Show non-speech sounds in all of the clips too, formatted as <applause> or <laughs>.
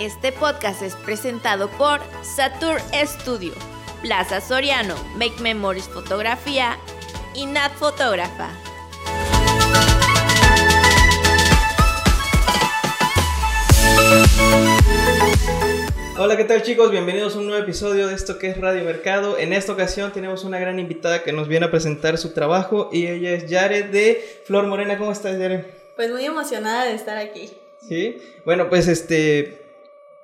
Este podcast es presentado por Satur Studio, Plaza Soriano, Make Memories Fotografía y Nat Fotógrafa. Hola, ¿qué tal chicos? Bienvenidos a un nuevo episodio de esto que es Radio Mercado. En esta ocasión tenemos una gran invitada que nos viene a presentar su trabajo y ella es Yare de Flor Morena. ¿Cómo estás, Yare? Pues muy emocionada de estar aquí. Sí, bueno, pues este,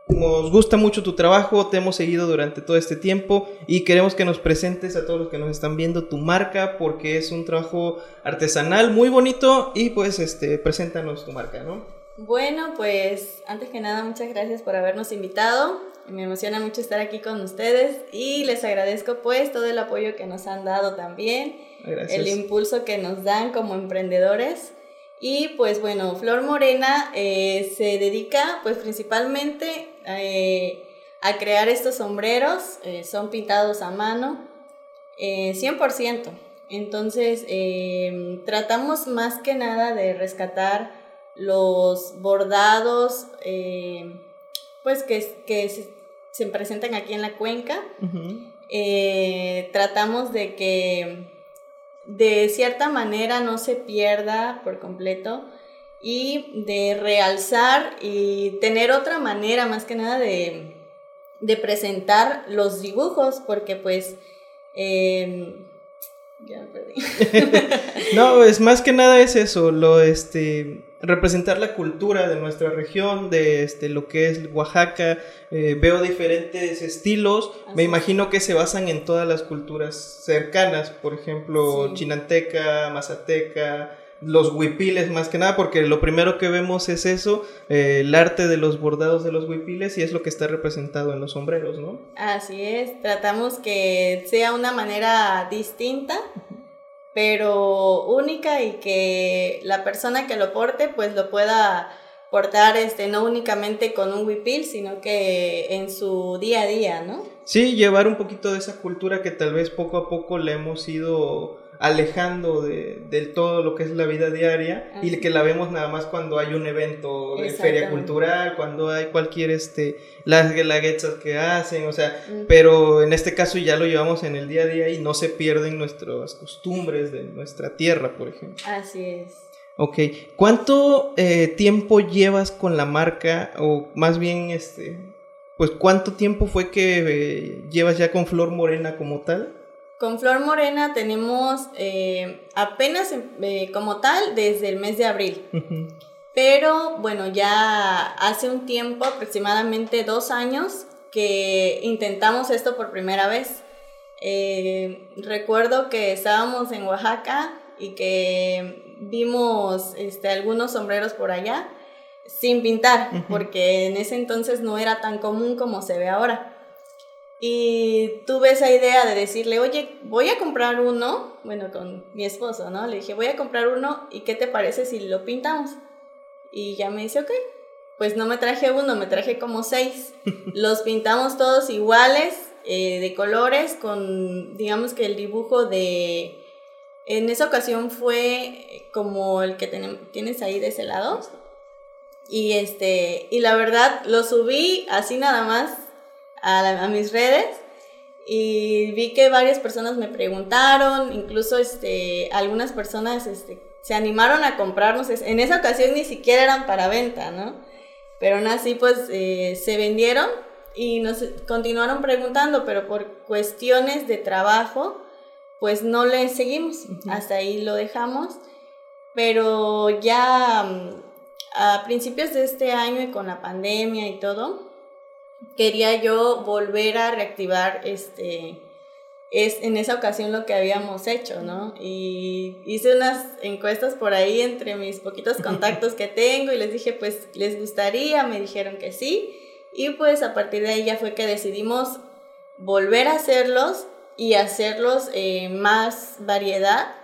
nos gusta mucho tu trabajo, te hemos seguido durante todo este tiempo y queremos que nos presentes a todos los que nos están viendo tu marca porque es un trabajo artesanal muy bonito y pues este, preséntanos tu marca, ¿no? Bueno, pues antes que nada, muchas gracias por habernos invitado. Me emociona mucho estar aquí con ustedes y les agradezco pues todo el apoyo que nos han dado también, el impulso que nos dan como emprendedores. Y pues bueno, Flor Morena eh, se dedica pues principalmente eh, a crear estos sombreros, eh, son pintados a mano, 100%. Entonces tratamos más que nada de rescatar los bordados, eh, pues que, que se, presentan aquí en la cuenca. Tratamos de que de cierta manera no se pierda por completo y de realzar y tener otra manera más que nada de, de presentar los dibujos porque pues em, ya perdí. <laughs> no, es más que nada es eso, lo este representar la cultura de nuestra región, de este, lo que es Oaxaca. Eh, veo diferentes estilos. Me imagino que se basan en todas las culturas cercanas, por ejemplo, chinanteca, mazateca, los huipiles más que nada, porque lo primero que vemos es eso, eh, el arte de los bordados de los huipiles y es lo que está representado en los sombreros, ¿no? Así es, tratamos que sea una manera distinta pero única y que la persona que lo porte pues lo pueda portar este no únicamente con un huipil, sino que en su día a día, ¿no? Sí, llevar un poquito de esa cultura que tal vez poco a poco le hemos ido alejando de, del todo lo que es la vida diaria y que la vemos nada más cuando hay un evento de feria cultural, cuando hay cualquier, este, las guelaguetzas que hacen, o sea, pero en este caso ya lo llevamos en el día a día y no se pierden nuestras costumbres de nuestra tierra, por ejemplo. Así es. Ok, ¿cuánto eh, tiempo llevas con la marca o más bien, este, pues cuánto tiempo fue que eh, llevas ya con Flor Morena como tal? Con Flor Morena tenemos eh, apenas eh, como tal desde el mes de abril. Pero bueno, ya hace un tiempo, aproximadamente dos años, que intentamos esto por primera vez. Eh, recuerdo que estábamos en Oaxaca y que vimos este, algunos sombreros por allá sin pintar, porque en ese entonces no era tan común como se ve ahora. Y tuve esa idea de decirle, oye, voy a comprar uno, bueno, con mi esposo, ¿no? Le dije, voy a comprar uno y ¿qué te parece si lo pintamos? Y ya me dice, ok, pues no me traje uno, me traje como seis. <laughs> Los pintamos todos iguales, eh, de colores, con, digamos que el dibujo de... En esa ocasión fue como el que tienes ahí de ese lado. Y este, y la verdad, lo subí así nada más a, mis redes y vi que varias personas me preguntaron, incluso este, algunas personas este, se animaron a comprarnos. En esa ocasión ni siquiera eran para venta, ¿no? Pero aún así, pues eh, se vendieron y nos continuaron preguntando, pero por cuestiones de trabajo, pues no le seguimos. Hasta ahí lo dejamos. Pero ya mm, a principios de este año y con la pandemia y todo, quería yo volver a reactivar este es en esa ocasión lo que habíamos hecho, ¿no? Y hice unas encuestas por ahí entre mis poquitos <laughs> contactos que tengo y les dije, pues, ¿les gustaría? Me dijeron que sí. Y pues a partir de ahí ya fue que decidimos volver a hacerlos y hacerlos eh, más variedad,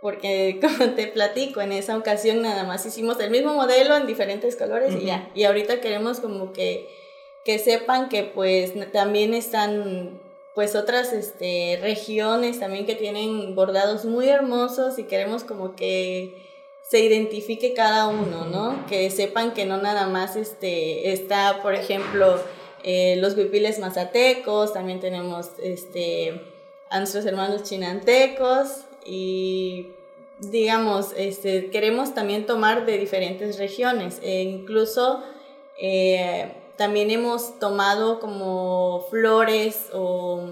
porque <laughs> como te platico, en esa ocasión nada más hicimos el mismo modelo en diferentes colores y ya. Y ahorita queremos como que que sepan que pues también están pues otras este, regiones también que tienen bordados muy hermosos y queremos como que se identifique cada uno, ¿no? Que sepan que no nada más este, está, por ejemplo, eh, los huipiles mazatecos, también tenemos este, a nuestros hermanos chinantecos y digamos, este, queremos también tomar de diferentes regiones, e incluso eh, también hemos tomado como flores o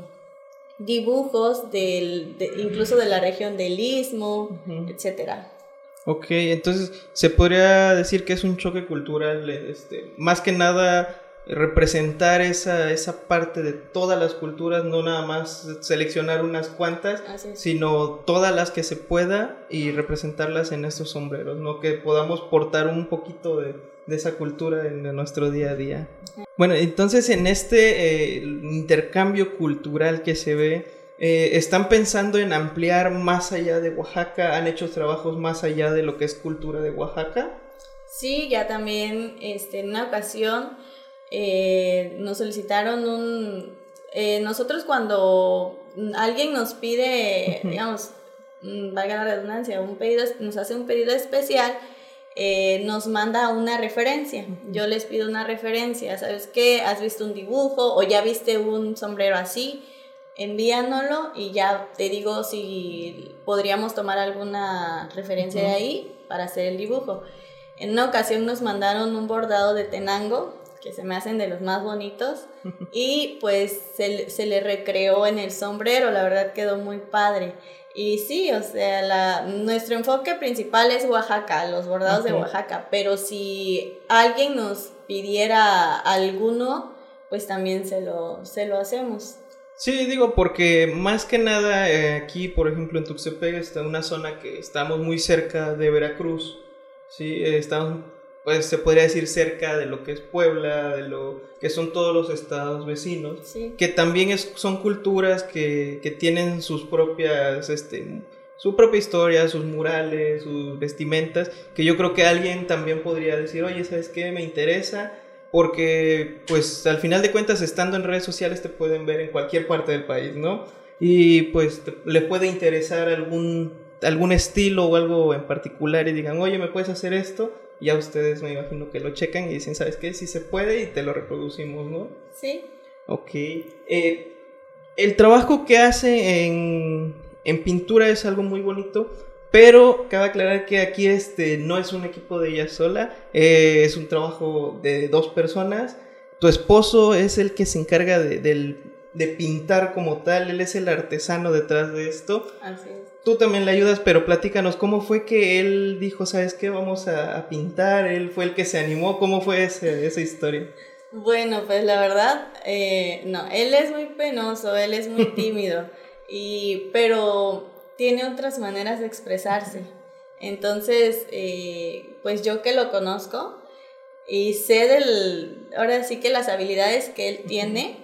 dibujos del, incluso de la región del Istmo, etcétera. Ok, entonces se podría decir que es un choque cultural, este, más que nada representar esa, esa parte de todas las culturas, no nada más seleccionar unas cuantas, sino todas las que se pueda y representarlas en estos sombreros, ¿no? Que podamos portar un poquito de, de esa cultura en nuestro día a día. Bueno, entonces en este eh, intercambio cultural que se ve, eh, ¿están pensando en ampliar más allá de Oaxaca? ¿Han hecho trabajos más allá de lo que es cultura de Oaxaca? Sí, ya también este, en una ocasión eh, nos solicitaron un... nosotros cuando alguien nos pide, digamos, mm, valga la redundancia, un pedido, nos hace un pedido especial, eh, nos manda una referencia. Yo les pido una referencia, ¿sabes qué? ¿Has visto un dibujo o ya viste un sombrero así? Envíanoslo y ya te digo si podríamos tomar alguna referencia de ahí para hacer el dibujo. En una ocasión nos mandaron un bordado de tenango, que se me hacen de los más bonitos, <laughs> y pues se, se le recreó en el sombrero, la verdad quedó muy padre. Y sí, o sea, la, nuestro enfoque principal es Oaxaca, los bordados de Oaxaca, pero si alguien nos pidiera alguno, pues también se lo, se lo hacemos. Sí, digo, porque más que nada eh, aquí, por ejemplo, en Tuxtepec está una zona que estamos muy cerca de Veracruz, ¿sí? Eh, estamos pues se podría decir cerca de lo que es Puebla, de lo que son todos los estados vecinos, que también es, son culturas que, que, tienen sus propias, este, su propia historia, sus murales, sus vestimentas, que yo creo que alguien también podría decir, oye, ¿sabes qué? Me interesa, porque pues al final de cuentas estando en redes sociales te pueden ver en cualquier parte del país, ¿no? Y pues le puede interesar algún, algún estilo o algo en particular y digan, oye, ¿me puedes hacer esto? Ya ustedes me imagino que lo checan y dicen, ¿sabes qué? Si se puede y te lo reproducimos, ¿no? Sí. Ok. Eh, el trabajo que hace en, en, pintura es algo muy bonito, pero cabe aclarar que aquí este, no es un equipo de ella sola, eh, es un trabajo de dos personas. Tu esposo es el que se encarga de, de pintar como tal, él es el artesano detrás de esto. Así es tú también le ayudas, pero platícanos, ¿cómo fue que él dijo, sabes qué, vamos a, pintar? Él fue el que se animó, ¿cómo fue esa historia? Bueno, pues la verdad, eh, no, él es muy penoso, él es muy <laughs> tímido, y, pero tiene otras maneras de expresarse. Entonces, eh, pues yo que lo conozco y sé del, ahora sí que las habilidades que él tiene,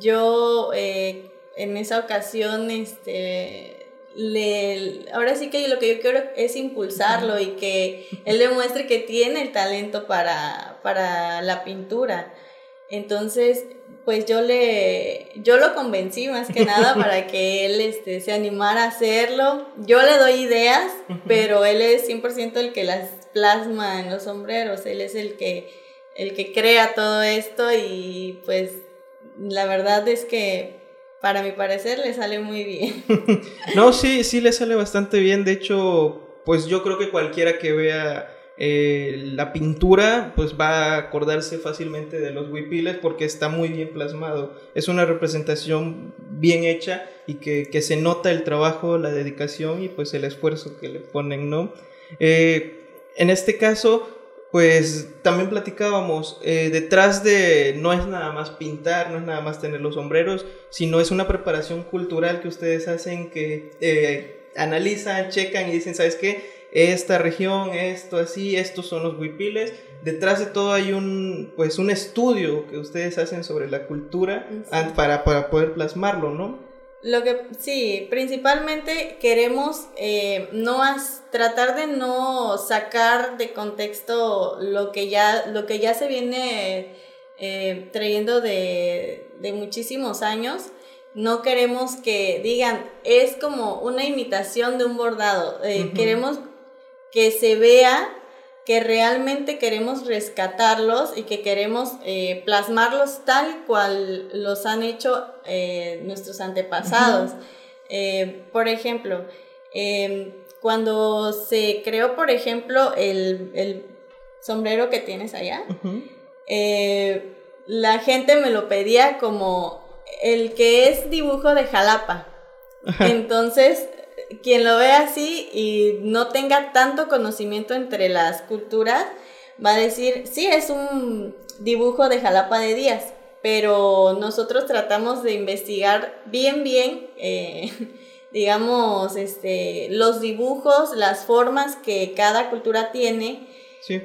yo eh, en esa ocasión, este, le, ahora sí que lo que yo quiero es impulsarlo y que él demuestre que tiene el talento para, para la pintura. Entonces, pues yo le, yo lo convencí más que nada <laughs> para que él este, se animara a hacerlo. Yo le doy ideas, pero él es 100% el que las plasma en los sombreros, él es el que, el que crea todo esto y pues la verdad es que para mi parecer le sale muy bien. <laughs> no, sí, sí le sale bastante bien. De hecho, pues yo creo que cualquiera que vea eh, la pintura, pues va a acordarse fácilmente de los huipiles porque está muy bien plasmado. Es una representación bien hecha y que, que se nota el trabajo, la dedicación y pues el esfuerzo que le ponen, ¿no? Eh, en este caso, pues también platicábamos, eh, detrás de no es nada más pintar, no es nada más tener los sombreros, sino es una preparación cultural que ustedes hacen que eh, analizan, checan y dicen, ¿sabes qué? Esta región, esto así, estos son los huipiles. Detrás de todo hay un, pues, un estudio que ustedes hacen sobre la cultura para, para poder plasmarlo, ¿no? Lo que sí, principalmente queremos eh, no tratar de no sacar de contexto lo que ya, lo que ya se viene eh, trayendo de, muchísimos años. No queremos que digan, es como una imitación de un bordado. Eh, queremos que se vea que realmente queremos rescatarlos y que queremos eh, plasmarlos tal cual los han hecho eh, nuestros antepasados. Eh, por ejemplo, em, cuando se creó, por ejemplo, el, sombrero que tienes allá, la gente me lo pedía como el que es dibujo de Jalapa. Entonces, quien lo ve así y no tenga tanto conocimiento entre las culturas, va a decir, sí, es un dibujo de Jalapa de Díaz, pero nosotros tratamos de investigar bien, bien, eh, <laughs> digamos, este, los dibujos, las formas que cada cultura tiene. Sí.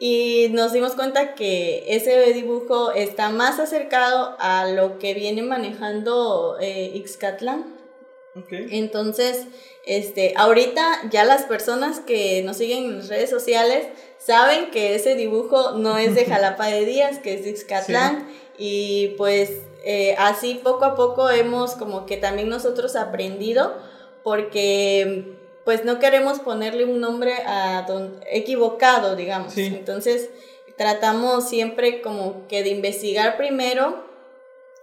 Y nos dimos cuenta que ese dibujo está más acercado a lo que viene manejando eh, Ixcatlán. Entonces, este, ahorita ya las personas que nos siguen en las redes sociales saben que ese dibujo no es de <laughs> Jalapa de Díaz, que es de Ixcatlán. Y pues eh, así poco a poco hemos como que también nosotros aprendido porque pues no queremos ponerle un nombre a don, equivocado, digamos. Entonces tratamos siempre como que de investigar primero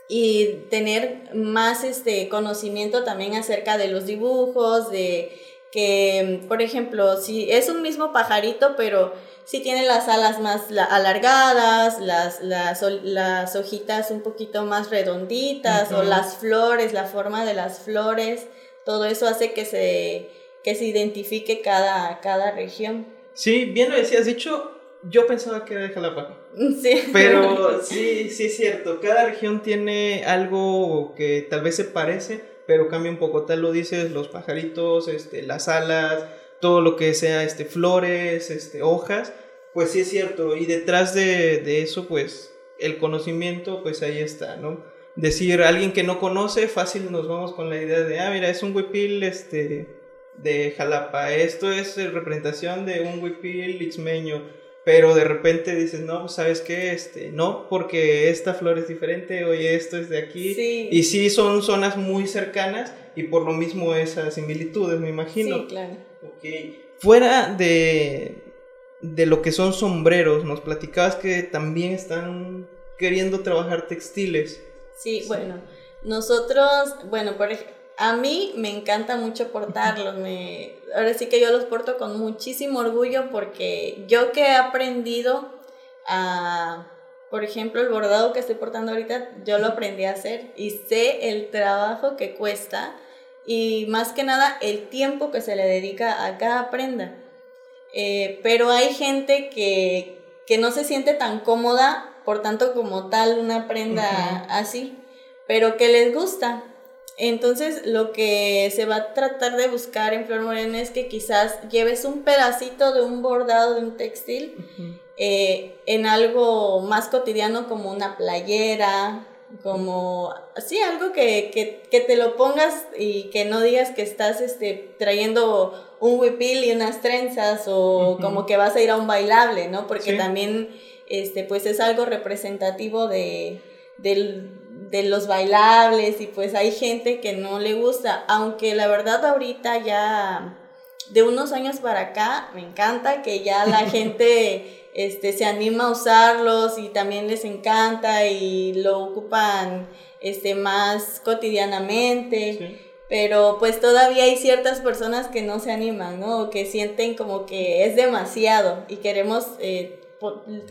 y tener más este conocimiento también acerca de los dibujos, de que, por ejemplo, si es un mismo pajarito, pero si tiene las alas más alargadas, las, las, las, hojitas un poquito más redonditas, o las flores, la forma de las flores, todo eso hace que se, que se identifique cada, cada región. Sí, bien lo decías, de hecho, yo pensaba que era de Jalapa. Sí. Pero <laughs> sí, sí es cierto. Cada región tiene algo que tal vez se parece, pero cambia un poco. Tal lo dices, los pajaritos, este, las alas, todo lo que sea este, flores, este, hojas. Pues sí es cierto. Y detrás de, de eso, pues el conocimiento, pues ahí está, ¿no? Decir, alguien que no conoce, fácil nos vamos con la idea de, ah, mira, es un huipil este, de Jalapa. Esto es representación de un huipil ixmeño pero de repente dices, no, pues sabes qué, este, no, porque esta flor es diferente, oye, esto es de aquí. Y sí, son zonas muy cercanas y por lo mismo esas similitudes, me imagino. Sí, claro. Okay. Fuera de, de lo que son sombreros, nos platicabas que también están queriendo trabajar textiles. Sí, bueno, nosotros, bueno, por ejemplo, a mí me encanta mucho portarlos, me, ahora sí que yo los porto con muchísimo orgullo porque yo que he aprendido a, por ejemplo, el bordado que estoy portando ahorita, yo lo aprendí a hacer y sé el trabajo que cuesta y más que nada el tiempo que se le dedica a cada prenda. Eh, pero hay gente que, que no se siente tan cómoda, por tanto como tal una prenda así, pero que les gusta. Entonces, lo que se va a tratar de buscar en Flor Morena es que quizás lleves un pedacito de un bordado de un textil eh, en algo más cotidiano como una playera, como, sí, algo que, te lo pongas y que no digas que estás este, trayendo un huipil y unas trenzas o como que vas a ir a un bailable, ¿no? Porque también, este, pues es algo representativo de, del de los bailables y pues hay gente que no le gusta, aunque la verdad ahorita ya de unos años para acá me encanta que ya la <laughs> gente este, se anima a usarlos y también les encanta y lo ocupan este, más cotidianamente. Pero pues todavía hay ciertas personas que no se animan, ¿no? Que sienten como que es demasiado y queremos, eh,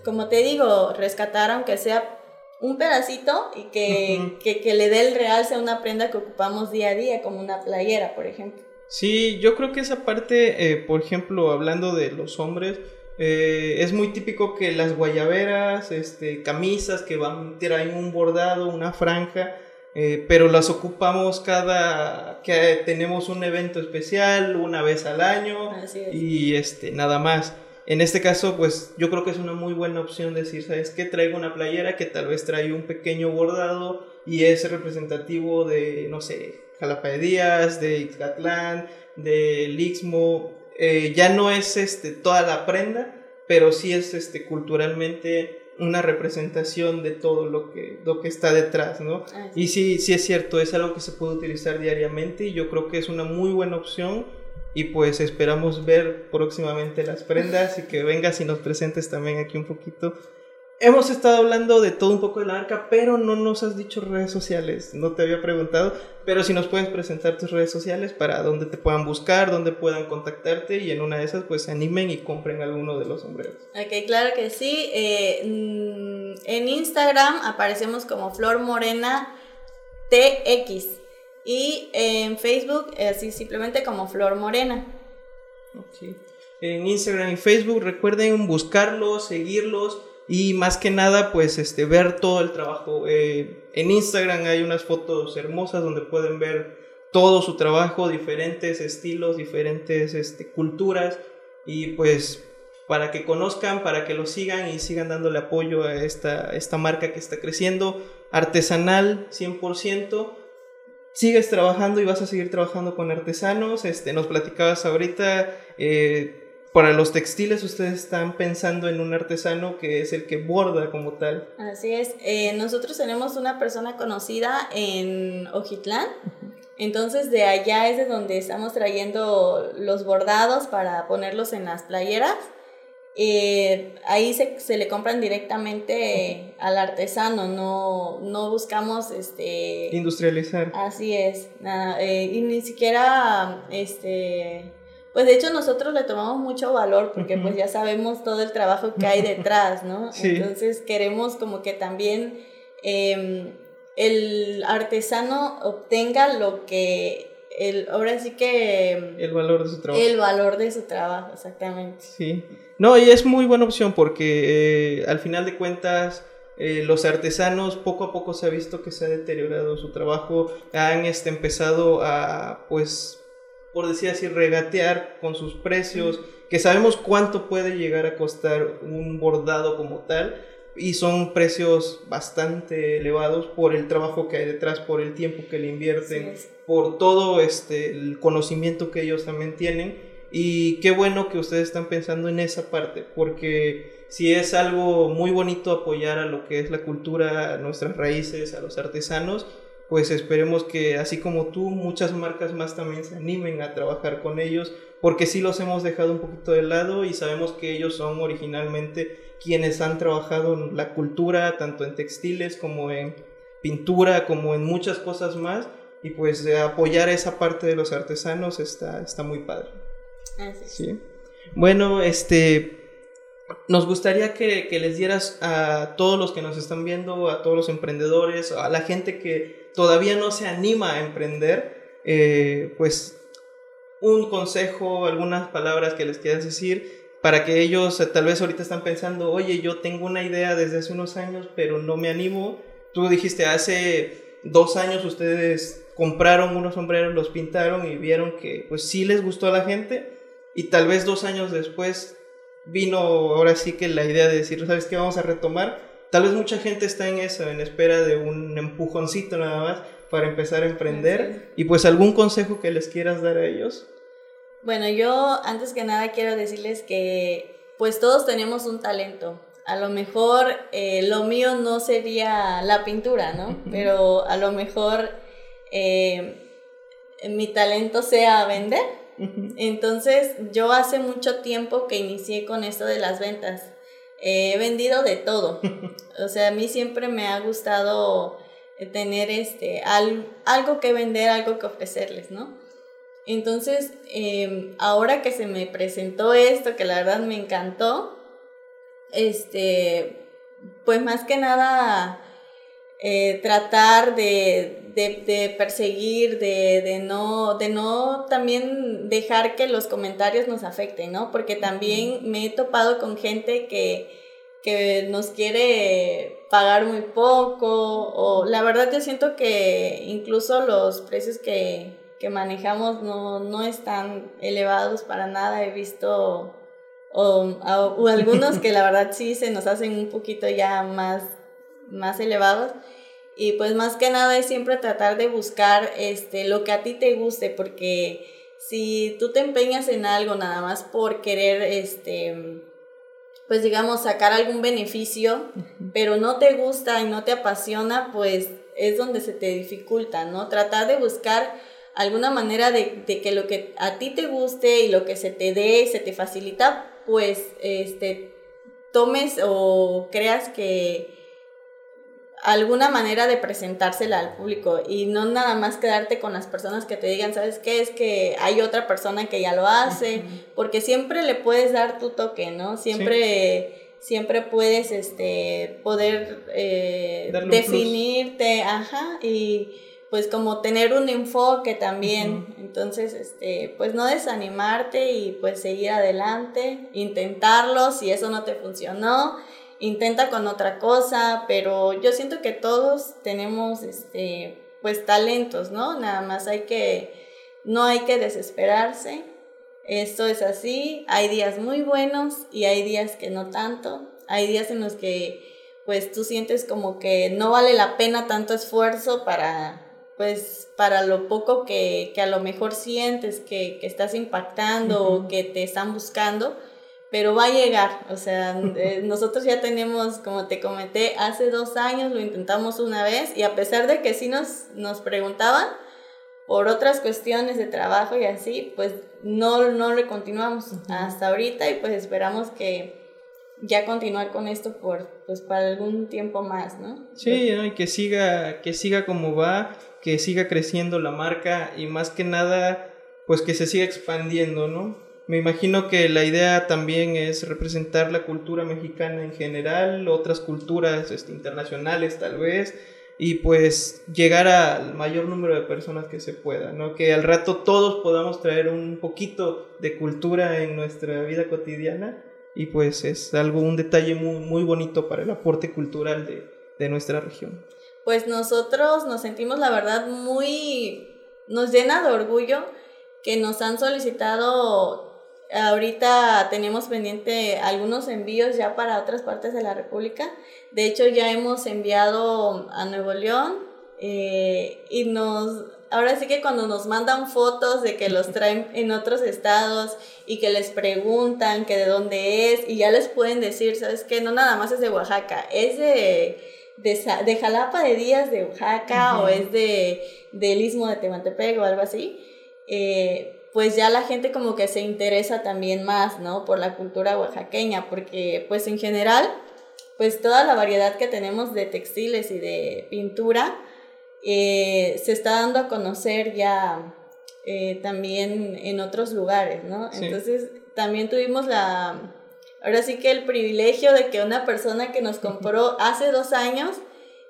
como te digo, rescatar aunque sea un pedacito y que, que, le dé el real sea una prenda que ocupamos día a día, como una playera, por ejemplo. Sí, yo creo que esa parte, eh, por ejemplo, hablando de los hombres, eh, es muy típico que las guayaberas, este, camisas que van, traen un bordado, una franja, eh, pero las ocupamos cada que tenemos un evento especial, una vez al año y este, nada más. En este caso, pues yo creo que es una muy buena opción decir, ¿sabes qué? Traigo una playera que tal vez trae un pequeño bordado y es representativo de, no sé, Jalapa de Díaz, de Ixcatlán, de Lixmo. Eh, ya no es este, toda la prenda, pero sí es este, culturalmente una representación de todo lo que, lo que está detrás, ¿no? Y sí, sí es cierto, es algo que se puede utilizar diariamente y yo creo que es una muy buena opción y pues esperamos ver próximamente las prendas y que vengas y nos presentes también aquí un poquito. Hemos estado hablando de todo un poco de la marca, pero no nos has dicho redes sociales. No te había preguntado, pero si nos puedes presentar tus redes sociales para donde te puedan buscar, donde puedan contactarte y en una de esas pues se animen y compren alguno de los sombreros. Ok, claro que sí. Eh, mm, en Instagram aparecemos como Flor Morena TX y en Facebook así simplemente como Flor Morena. Okay. En Instagram y Facebook recuerden buscarlos, seguirlos y más que nada pues este ver todo el trabajo eh, en Instagram hay unas fotos hermosas donde pueden ver todo su trabajo diferentes estilos diferentes este, culturas y pues para que conozcan para que lo sigan y sigan dándole apoyo a esta, esta marca que está creciendo artesanal 100% sigues trabajando y vas a seguir trabajando con artesanos este nos platicabas ahorita eh, para los textiles ustedes están pensando en un artesano que es el que borda como tal. Así es. Eh, nosotros tenemos una persona conocida en Ojitlán. Entonces de allá es de donde estamos trayendo los bordados para ponerlos en las playeras. Eh, ahí se, se, le compran directamente al artesano, no, no buscamos este industrializar. Así es, eh, y ni siquiera este pues de hecho nosotros le tomamos mucho valor porque pues ya sabemos todo el trabajo que hay detrás, ¿no? <laughs> Entonces queremos como que también em, el artesano obtenga lo que el, ahora sí que... El valor de su trabajo. El valor de su trabajo, exactamente. Sí. No, y es muy buena opción porque eh, al final de cuentas... Eh, los artesanos poco a poco se ha visto que se ha deteriorado su trabajo, han este, empezado a pues por decir así, regatear con sus precios, que sabemos cuánto puede llegar a costar un bordado como tal, y son precios bastante elevados por el trabajo que hay detrás, por el tiempo que le invierten, por todo este, el conocimiento que ellos también tienen. Y qué bueno que ustedes están pensando en esa parte, porque si es algo muy bonito apoyar a lo que es la cultura, a nuestras raíces, a los artesanos, pues esperemos que así como tú, muchas marcas más también se animen a trabajar con ellos, porque sí los hemos dejado un poquito de lado y sabemos que ellos son originalmente quienes han trabajado en la cultura, tanto en textiles como en pintura, como en muchas cosas más, y pues de apoyar esa parte de los artesanos está, está muy padre. ¿Sí? Bueno, este, nos gustaría que, que, les dieras a todos los que nos están viendo, a todos los emprendedores, a la gente que todavía no se anima a emprender, eh, pues un consejo, algunas palabras que les quieras decir para que ellos eh, tal vez ahorita están pensando, oye, yo tengo una idea desde hace unos años, pero no me animo. Tú dijiste, hace dos años ustedes compraron unos sombreros, los pintaron y vieron que pues sí les gustó a la gente y tal vez dos años después vino ahora sí que la idea de decir, ¿sabes qué? Vamos a retomar Tal vez mucha gente está en eso, en espera de un empujoncito nada más para empezar a emprender. Y pues algún consejo que les quieras dar a ellos. Bueno, yo antes que nada quiero decirles que pues todos tenemos un talento. A lo mejor eh, lo mío no sería la pintura, ¿no? Pero a lo mejor eh, mi talento sea vender. Entonces yo hace mucho tiempo que inicié con esto de las ventas he vendido de todo. O sea, a mí siempre me ha gustado tener este, algo que vender, algo que ofrecerles, ¿no? Entonces, em, ahora que se me presentó esto, que la verdad me encantó, este, pues más que nada eh, tratar de, de, perseguir, de, de, no, de no también dejar que los comentarios nos afecten, ¿no? Porque también me he topado con gente que, que nos quiere pagar muy poco, o la verdad yo siento que incluso los precios que, que manejamos no, no están elevados para nada, he visto o, o, algunos que la verdad sí se nos hacen un poquito ya más, más elevados. Y pues más que nada es siempre tratar de buscar este, lo que a ti te guste, porque si tú te empeñas en algo nada más por querer, este, pues digamos, sacar algún beneficio, pero no te gusta y no te apasiona, pues es donde se te dificulta, ¿no? Tratar de buscar alguna manera de, de, que lo que a ti te guste y lo que se te dé, se te facilita, pues este, tomes o creas que alguna manera de presentársela al público y no nada más quedarte con las personas que te digan, ¿sabes qué? Es que hay otra persona que ya lo hace, porque siempre le puedes dar tu toque, ¿no? Siempre, siempre puedes este, poder eh, definirte, ajá, y pues como tener un enfoque también. Entonces, este, pues no desanimarte y pues seguir adelante, intentarlo, si eso no te funcionó, intenta con otra cosa, pero yo siento que todos tenemos este pues talentos, ¿no? Nada más hay que no hay que desesperarse. Esto es así, hay días muy buenos y hay días que no tanto. Hay días en los que pues tú sientes como que no vale la pena tanto esfuerzo para pues para lo poco que, a lo mejor sientes que, estás impactando o que te están buscando, pero va a llegar. O sea, eh, nosotros ya tenemos, como te comenté, hace dos años lo intentamos una vez y a pesar de que sí nos, nos preguntaban por otras cuestiones de trabajo y así, pues no, no lo continuamos hasta ahorita y pues esperamos que ya continuar con esto por pues para algún tiempo más, ¿no? Sí, y que siga que siga como va que siga creciendo la marca y más que nada, pues que se siga expandiendo, ¿no? Me imagino que la idea también es representar la cultura mexicana en general, otras culturas este, internacionales tal vez, y pues llegar al mayor número de personas que se pueda, ¿no? Que al rato todos podamos traer un poquito de cultura en nuestra vida cotidiana y pues es algo, un detalle muy, muy bonito para el aporte cultural de, de nuestra región pues nosotros nos sentimos la verdad muy, nos llena de orgullo que nos han solicitado, ahorita tenemos pendiente algunos envíos ya para otras partes de la República, de hecho ya hemos enviado a Nuevo León eh, y nos, ahora sí que cuando nos mandan fotos de que los <laughs> traen en otros estados y que les preguntan que de dónde es y ya les pueden decir, sabes que no nada más es de Oaxaca, es de de, Jalapa de Díaz de Oaxaca o es de, del Istmo de Tehuantepec o algo así, eh, pues ya la gente como que se interesa también más, ¿no? Por la cultura oaxaqueña, porque pues en general, pues toda la variedad que tenemos de textiles y de pintura eh, se está dando a conocer ya eh, también en otros lugares, ¿no? Entonces también tuvimos la Ahora sí que el privilegio de que una persona que nos compró <laughs> hace dos años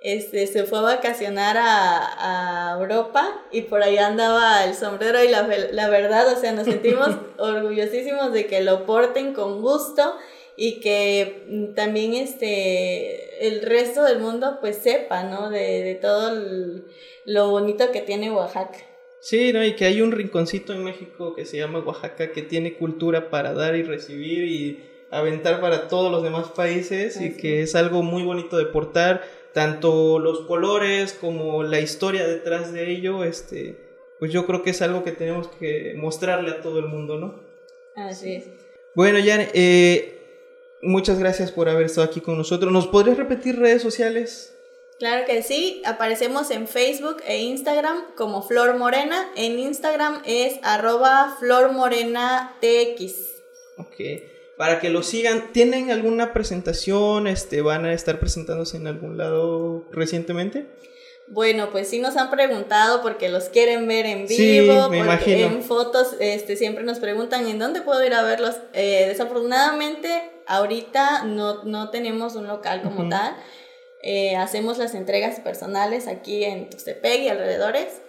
este, se fue a vacacionar a, Europa y por ahí andaba el sombrero y la, la verdad, o sea, nos sentimos <laughs> orgullosísimos de que lo porten con gusto y que también este, el resto del mundo pues sepa, ¿no? De, de todo lo bonito que tiene Oaxaca. Sí, ¿no? y que hay un rinconcito en México que se llama Oaxaca que tiene cultura para dar y recibir y aventar para todos los demás países y que es algo muy bonito de portar, tanto los colores como la historia detrás de ello, este, pues yo creo que es algo que tenemos que mostrarle a todo el mundo, ¿no? Así es. Bueno, Jan, eh, muchas gracias por haber estado aquí con nosotros. ¿Nos podrías repetir redes sociales? Claro que sí, aparecemos en Facebook e Instagram como Flor Morena. En Instagram es arroba Flor Morena TX. Ok para que lo sigan. ¿Tienen alguna presentación? Este, ¿Van a estar presentándose en algún lado recientemente? Bueno, pues sí nos han preguntado porque los quieren ver en vivo, porque en fotos este, siempre nos preguntan en dónde puedo ir a verlos. Eh, desafortunadamente, ahorita no, no tenemos un local como tal. Eh, hacemos las entregas personales aquí en Tuxtepec y alrededores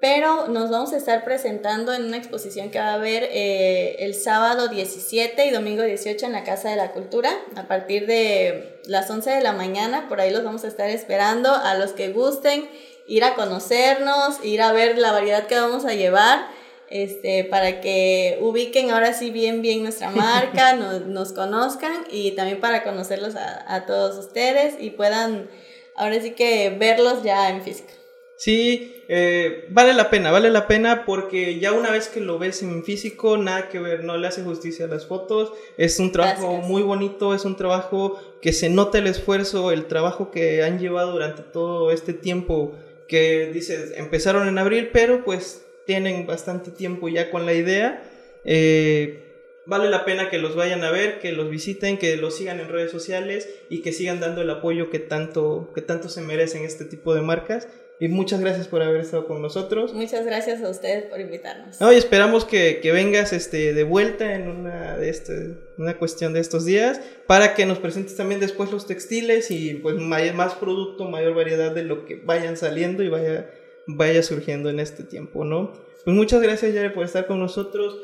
pero nos vamos a estar presentando en una exposición que va a haber eh, el sábado 17 y domingo 18 en la Casa de la Cultura, a partir de las 11 de la mañana, por ahí los vamos a estar esperando, a los que gusten ir a conocernos, ir a ver la variedad que vamos a llevar, este, para que ubiquen ahora sí bien, bien nuestra marca, <laughs> nos, nos conozcan y también para conocerlos a, a todos ustedes y puedan ahora sí que verlos ya en físico. Sí, eh, vale la pena, vale la pena porque ya una vez que lo ves en físico, nada que ver, no le hace justicia a las fotos. Es un trabajo muy bonito, es un trabajo que se nota el esfuerzo, el trabajo que han llevado durante todo este tiempo que dice, empezaron en abril, pero pues tienen bastante tiempo ya con la idea. Eh, vale la pena que los vayan a ver, que los visiten, que los sigan en redes sociales y que sigan dando el apoyo que tanto, que tanto se merecen este tipo de marcas. Y muchas gracias por haber estado con nosotros. Muchas gracias a ustedes por invitarnos. No, y esperamos que, que, vengas este, de vuelta en una, de este, una cuestión de estos días para que nos presentes también después los textiles y pues más producto, mayor variedad de lo que vayan saliendo y vaya, vaya surgiendo en este tiempo, ¿no? Pues muchas gracias, Yare, por estar con nosotros.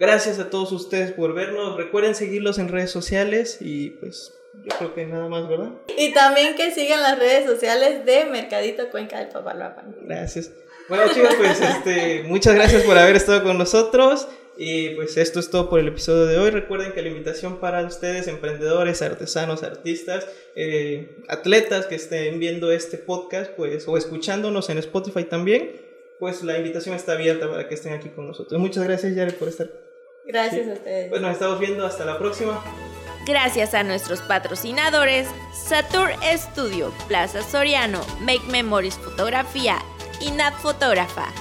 Gracias a todos ustedes por vernos. Recuerden seguirlos en redes sociales y pues yo creo que nada más, ¿verdad? Y también que sigan las redes sociales de Mercadito Cuenca del Papaloapan. Gracias. Bueno chicos, pues este, muchas gracias por haber estado con nosotros. Y pues esto es todo por el episodio de hoy. Recuerden que la invitación para ustedes, emprendedores, artesanos, artistas, eh, atletas que estén viendo este podcast, pues, o escuchándonos en Spotify también, pues la invitación está abierta para que estén aquí con nosotros. Muchas gracias, Yare, por estar Gracias a ustedes. Pues nos estamos viendo hasta la próxima. Gracias a nuestros patrocinadores, Satur Studio, Plaza Soriano, Make Memories Fotografía y Nat Fotógrafa.